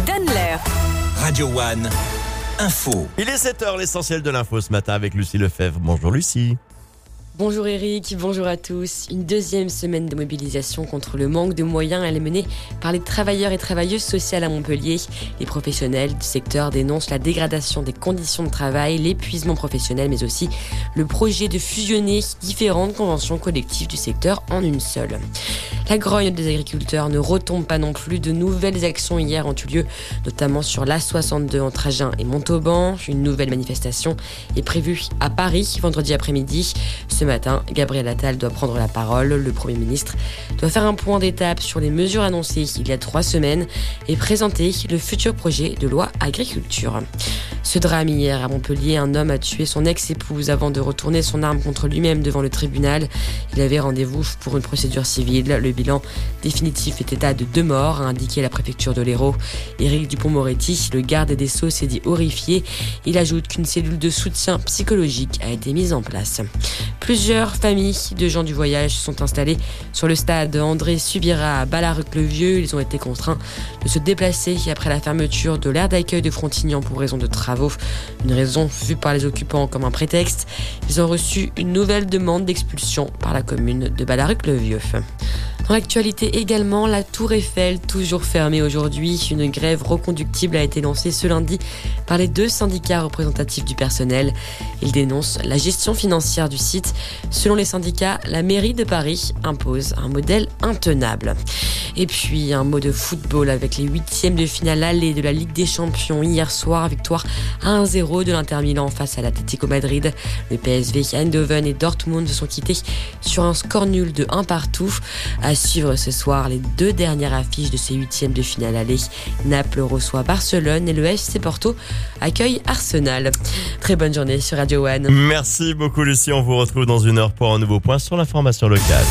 vous donne l'heure. Radio One, info. Il est 7h, l'essentiel de l'info ce matin avec Lucie Lefebvre. Bonjour Lucie. Bonjour Eric, bonjour à tous. Une deuxième semaine de mobilisation contre le manque de moyens, elle est menée par les travailleurs et travailleuses sociales à Montpellier. Les professionnels du secteur dénoncent la dégradation des conditions de travail, l'épuisement professionnel, mais aussi le projet de fusionner différentes conventions collectives du secteur en une seule. La grogne des agriculteurs ne retombe pas non plus. De nouvelles actions hier ont eu lieu, notamment sur l'A62 entre Agen et Montauban. Une nouvelle manifestation est prévue à Paris vendredi après-midi. Ce matin, Gabriel Attal doit prendre la parole. Le Premier ministre doit faire un point d'étape sur les mesures annoncées il y a trois semaines et présenter le futur projet de loi agriculture. Ce drame hier à Montpellier, un homme a tué son ex-épouse avant de retourner son arme contre lui-même devant le tribunal. Il avait rendez-vous pour une procédure civile. Le bilan définitif est état de deux morts, a indiqué la préfecture de l'Hérault. Éric Dupont-Moretti, le garde des Sceaux, s'est dit horrifié. Il ajoute qu'une cellule de soutien psychologique a été mise en place. Plusieurs familles de gens du voyage sont installées sur le stade André Subira à Ballaruc-le-Vieux. Ils ont été contraints de se déplacer après la fermeture de l'aire d'accueil de Frontignan pour raison de travaux. Une raison vue par les occupants comme un prétexte. Ils ont reçu une nouvelle demande d'expulsion par la commune de Ballaruc-le-Vieux. Dans l'actualité également, la Tour Eiffel, toujours fermée aujourd'hui. Une grève reconductible a été lancée ce lundi par les deux syndicats représentatifs du personnel. Ils dénoncent la gestion financière du site. Selon les syndicats, la mairie de Paris impose un modèle intenable. Et puis un mot de football avec les huitièmes de finale allée de la Ligue des Champions hier soir, victoire 1-0 de l'Inter Milan face à l'Atlético Madrid. Le PSV, Eindhoven et Dortmund se sont quittés sur un score nul de 1 partout. À suivre ce soir les deux dernières affiches de ces huitièmes de finale allée. Naples reçoit Barcelone et le FC Porto accueille Arsenal. Très bonne journée sur Radio One. Merci beaucoup Lucie, on vous retrouve dans une heure pour un nouveau point sur l'information locale.